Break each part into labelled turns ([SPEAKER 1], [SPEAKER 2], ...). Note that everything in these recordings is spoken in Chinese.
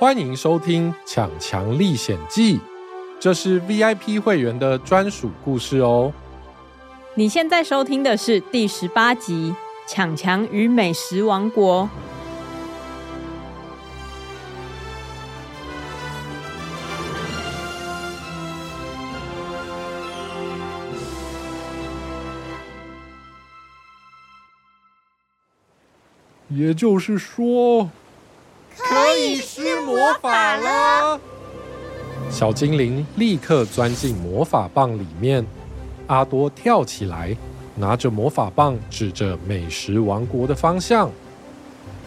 [SPEAKER 1] 欢迎收听《抢强历险记》，这是 VIP 会员的专属故事哦。
[SPEAKER 2] 你现在收听的是第十八集《抢强与美食王国》。
[SPEAKER 1] 也就是说。
[SPEAKER 3] 可以施魔法了！
[SPEAKER 1] 小精灵立刻钻进魔法棒里面。阿多跳起来，拿着魔法棒指着美食王国的方向：“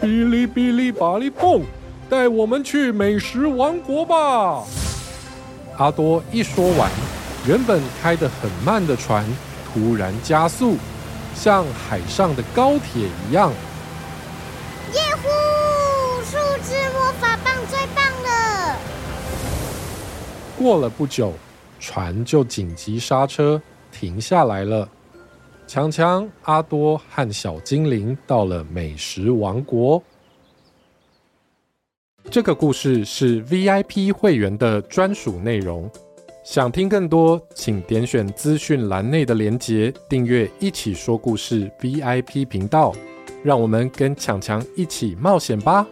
[SPEAKER 1] 哔哩哔哩吧哩蹦，带我们去美食王国吧！”阿多一说完，原本开得很慢的船突然加速，像海上的高铁一
[SPEAKER 3] 样。过了
[SPEAKER 1] 不久，船就紧急刹车停下来了。强强、阿多和小精灵到了美食王国。这个故事是 VIP 会员的专属内容。想听更多，请点选资讯栏内的连结，订阅“一起说故事 ”VIP 频道。让我们跟强强一起冒险吧！